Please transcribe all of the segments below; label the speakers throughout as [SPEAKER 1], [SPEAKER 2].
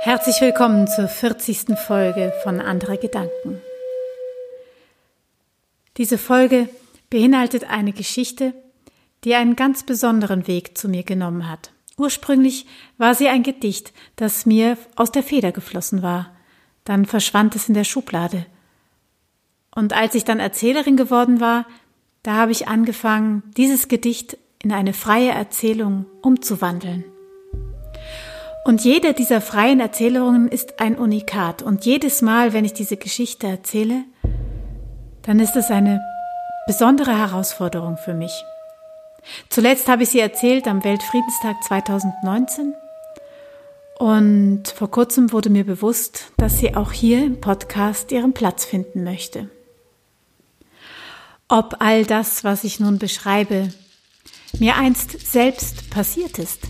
[SPEAKER 1] Herzlich willkommen zur 40. Folge von Andere Gedanken. Diese Folge beinhaltet eine Geschichte, die einen ganz besonderen Weg zu mir genommen hat. Ursprünglich war sie ein Gedicht, das mir aus der Feder geflossen war. Dann verschwand es in der Schublade. Und als ich dann Erzählerin geworden war, da habe ich angefangen, dieses Gedicht in eine freie Erzählung umzuwandeln. Und jede dieser freien Erzählungen ist ein Unikat. Und jedes Mal, wenn ich diese Geschichte erzähle, dann ist es eine besondere Herausforderung für mich. Zuletzt habe ich sie erzählt am Weltfriedenstag 2019. Und vor kurzem wurde mir bewusst, dass sie auch hier im Podcast ihren Platz finden möchte. Ob all das, was ich nun beschreibe, mir einst selbst passiert ist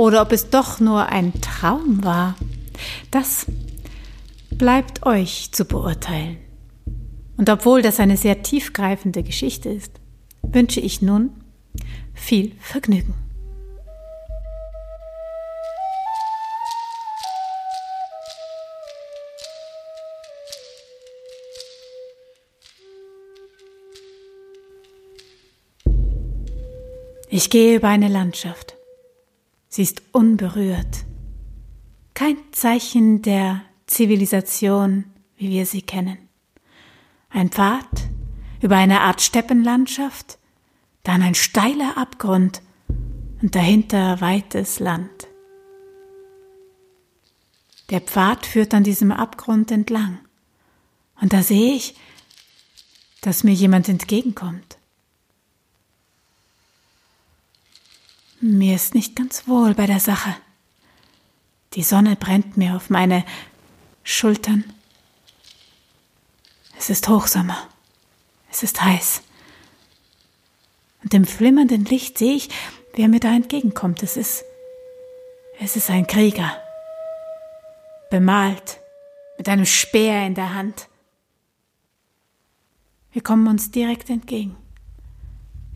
[SPEAKER 1] oder ob es doch nur ein Traum war, das bleibt euch zu beurteilen. Und obwohl das eine sehr tiefgreifende Geschichte ist, wünsche ich nun viel Vergnügen. Ich gehe über eine Landschaft. Sie ist unberührt. Kein Zeichen der Zivilisation, wie wir sie kennen. Ein Pfad über eine Art Steppenlandschaft, dann ein steiler Abgrund und dahinter weites Land. Der Pfad führt an diesem Abgrund entlang. Und da sehe ich, dass mir jemand entgegenkommt. Mir ist nicht ganz wohl bei der Sache. Die Sonne brennt mir auf meine Schultern. Es ist Hochsommer. Es ist heiß. Und im flimmernden Licht sehe ich, wer mir da entgegenkommt. Es ist, es ist ein Krieger. Bemalt, mit einem Speer in der Hand. Wir kommen uns direkt entgegen.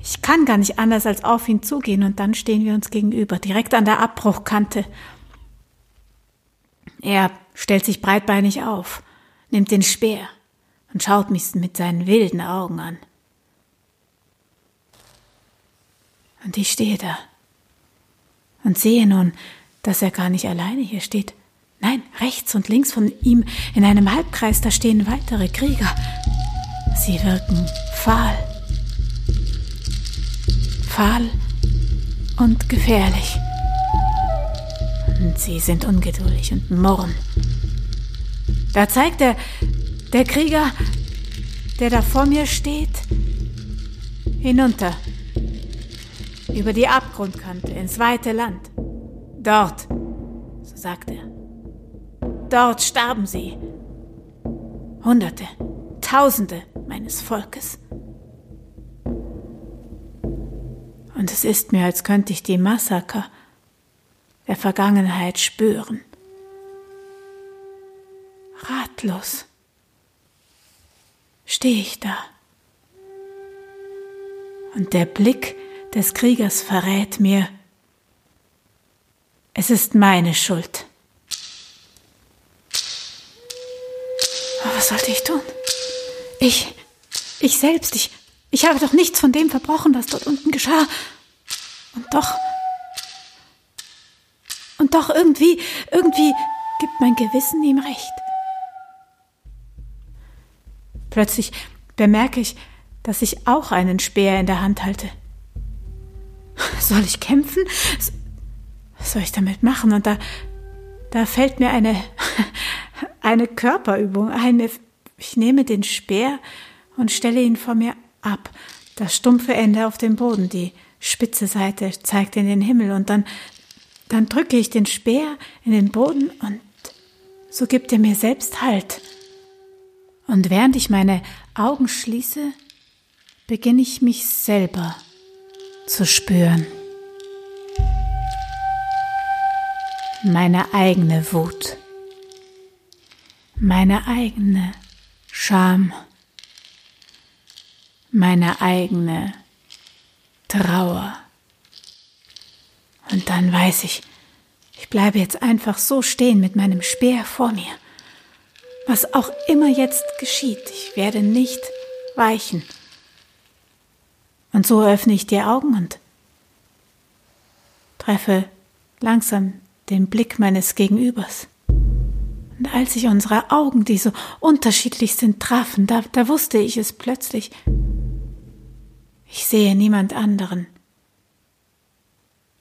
[SPEAKER 1] Ich kann gar nicht anders als auf ihn zugehen und dann stehen wir uns gegenüber, direkt an der Abbruchkante. Er stellt sich breitbeinig auf, nimmt den Speer und schaut mich mit seinen wilden Augen an. Und ich stehe da und sehe nun, dass er gar nicht alleine hier steht. Nein, rechts und links von ihm in einem Halbkreis, da stehen weitere Krieger. Sie wirken fahl fahl und gefährlich. Und sie sind ungeduldig und murren. Da zeigt er, der Krieger, der da vor mir steht, hinunter, über die Abgrundkante ins weite Land. Dort, so sagt er, dort starben sie. Hunderte, Tausende meines Volkes. Und es ist mir, als könnte ich die Massaker der Vergangenheit spüren. Ratlos stehe ich da. Und der Blick des Kriegers verrät mir, es ist meine Schuld. Aber was sollte ich tun? Ich, ich selbst, ich, ich habe doch nichts von dem verbrochen, was dort unten geschah. Und doch. Und doch irgendwie, irgendwie gibt mein Gewissen ihm recht. Plötzlich bemerke ich, dass ich auch einen Speer in der Hand halte. Soll ich kämpfen? Was soll ich damit machen? Und da, da fällt mir eine, eine Körperübung ein. Ich nehme den Speer und stelle ihn vor mir ab, das stumpfe Ende auf dem Boden, die spitze Seite zeigt in den Himmel und dann, dann drücke ich den Speer in den Boden und so gibt er mir selbst Halt. Und während ich meine Augen schließe, beginne ich mich selber zu spüren. Meine eigene Wut, meine eigene Scham meine eigene Trauer. Und dann weiß ich, ich Ich bleibe jetzt einfach so stehen mit meinem Speer vor mir. Was auch immer jetzt geschieht, ich werde nicht weichen. Und so öffne ich die Augen und treffe langsam den Blick meines Gegenübers. Und als sich unsere Augen, die so unterschiedlich sind, trafen, da, da wusste ich es plötzlich. Ich sehe niemand anderen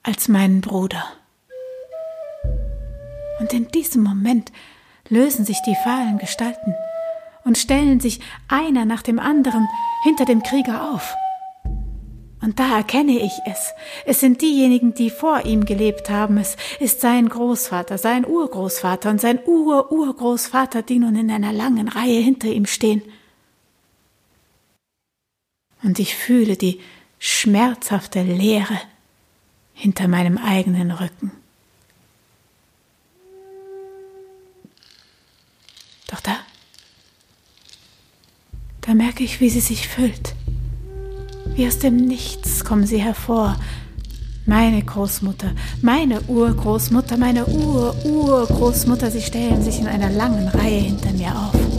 [SPEAKER 1] als meinen Bruder. Und in diesem Moment lösen sich die fahlen Gestalten und stellen sich einer nach dem anderen hinter dem Krieger auf. Und da erkenne ich es. Es sind diejenigen, die vor ihm gelebt haben. Es ist sein Großvater, sein Urgroßvater und sein Ur-Urgroßvater, die nun in einer langen Reihe hinter ihm stehen. Und ich fühle die schmerzhafte Leere hinter meinem eigenen Rücken. Doch da, da merke ich, wie sie sich füllt. Wie aus dem Nichts kommen sie hervor. Meine Großmutter, meine Urgroßmutter, meine Ur-Urgroßmutter, sie stellen sich in einer langen Reihe hinter mir auf.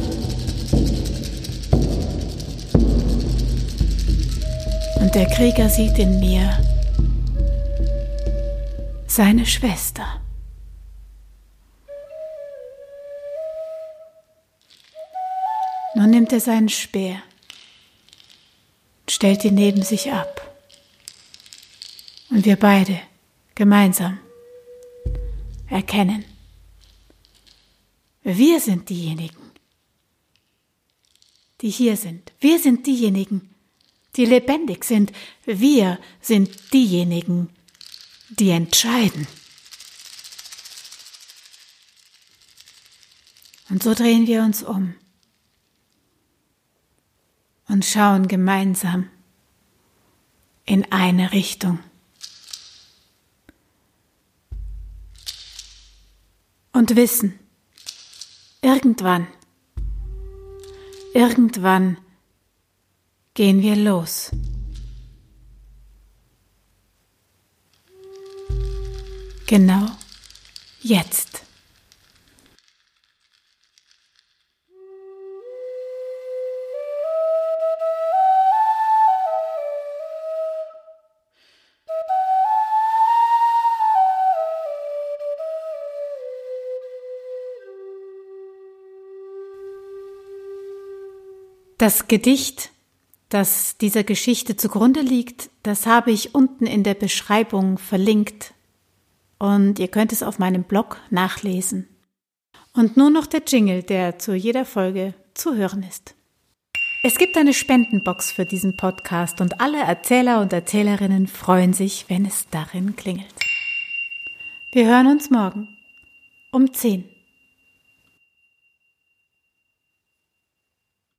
[SPEAKER 1] Der Krieger sieht in mir seine Schwester. Nun nimmt er seinen Speer stellt ihn neben sich ab. Und wir beide gemeinsam erkennen, wir sind diejenigen, die hier sind. Wir sind diejenigen, die lebendig sind. Wir sind diejenigen, die entscheiden. Und so drehen wir uns um und schauen gemeinsam in eine Richtung. Und wissen, irgendwann, irgendwann gehen wir los. Genau jetzt. Das Gedicht, das dieser Geschichte zugrunde liegt, das habe ich unten in der Beschreibung verlinkt und ihr könnt es auf meinem Blog nachlesen. Und nur noch der Jingle, der zu jeder Folge zu hören ist. Es gibt eine Spendenbox für diesen Podcast und alle Erzähler und Erzählerinnen freuen sich, wenn es darin klingelt. Wir hören uns morgen um 10.